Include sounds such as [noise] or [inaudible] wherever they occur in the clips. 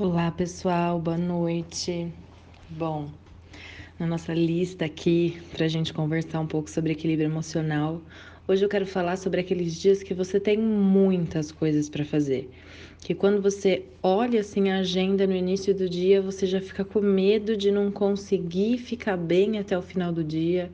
Olá pessoal, boa noite. Bom, na nossa lista aqui para a gente conversar um pouco sobre equilíbrio emocional, hoje eu quero falar sobre aqueles dias que você tem muitas coisas para fazer. Que quando você olha assim a agenda no início do dia, você já fica com medo de não conseguir ficar bem até o final do dia,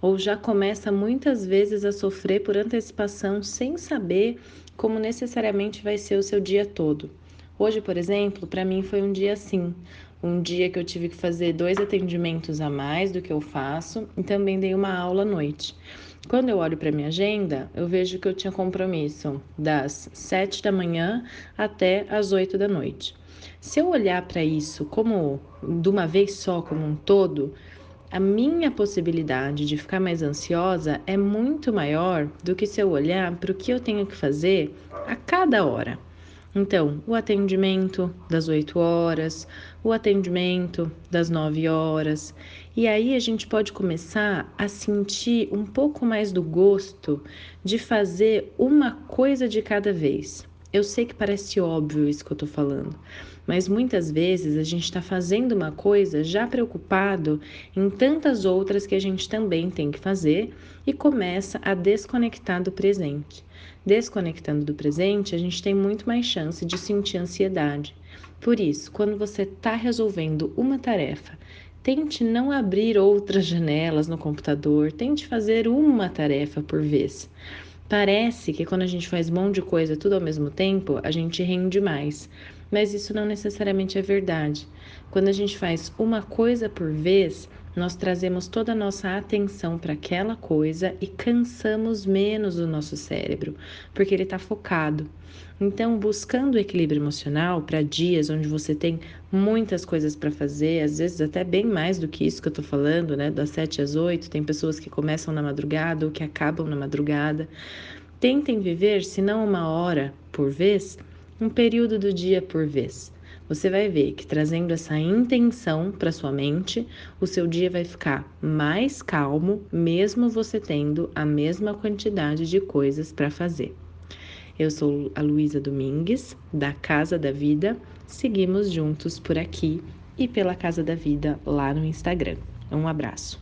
ou já começa muitas vezes a sofrer por antecipação sem saber como necessariamente vai ser o seu dia todo. Hoje, por exemplo, para mim foi um dia assim. Um dia que eu tive que fazer dois atendimentos a mais do que eu faço e também dei uma aula à noite. Quando eu olho para minha agenda, eu vejo que eu tinha compromisso das sete da manhã até as oito da noite. Se eu olhar para isso como de uma vez só, como um todo, a minha possibilidade de ficar mais ansiosa é muito maior do que se eu olhar para o que eu tenho que fazer a cada hora. Então, o atendimento das 8 horas, o atendimento das 9 horas, e aí a gente pode começar a sentir um pouco mais do gosto de fazer uma coisa de cada vez. Eu sei que parece óbvio isso que eu tô falando, mas muitas vezes a gente está fazendo uma coisa já preocupado em tantas outras que a gente também tem que fazer e começa a desconectar do presente. Desconectando do presente, a gente tem muito mais chance de sentir ansiedade. Por isso, quando você está resolvendo uma tarefa, tente não abrir outras [laughs] janelas no computador, tente fazer uma tarefa por vez. Parece que quando a gente faz um monte de coisa tudo ao mesmo tempo, a gente rende mais, mas isso não necessariamente é verdade. Quando a gente faz uma coisa por vez, nós trazemos toda a nossa atenção para aquela coisa e cansamos menos o nosso cérebro, porque ele está focado. Então, buscando o equilíbrio emocional para dias onde você tem muitas coisas para fazer, às vezes até bem mais do que isso que eu estou falando, né? Das 7 às 8, tem pessoas que começam na madrugada ou que acabam na madrugada. Tentem viver, se não uma hora por vez, um período do dia por vez você vai ver que trazendo essa intenção para sua mente, o seu dia vai ficar mais calmo, mesmo você tendo a mesma quantidade de coisas para fazer. Eu sou a Luísa Domingues, da Casa da Vida. Seguimos juntos por aqui e pela Casa da Vida lá no Instagram. Um abraço.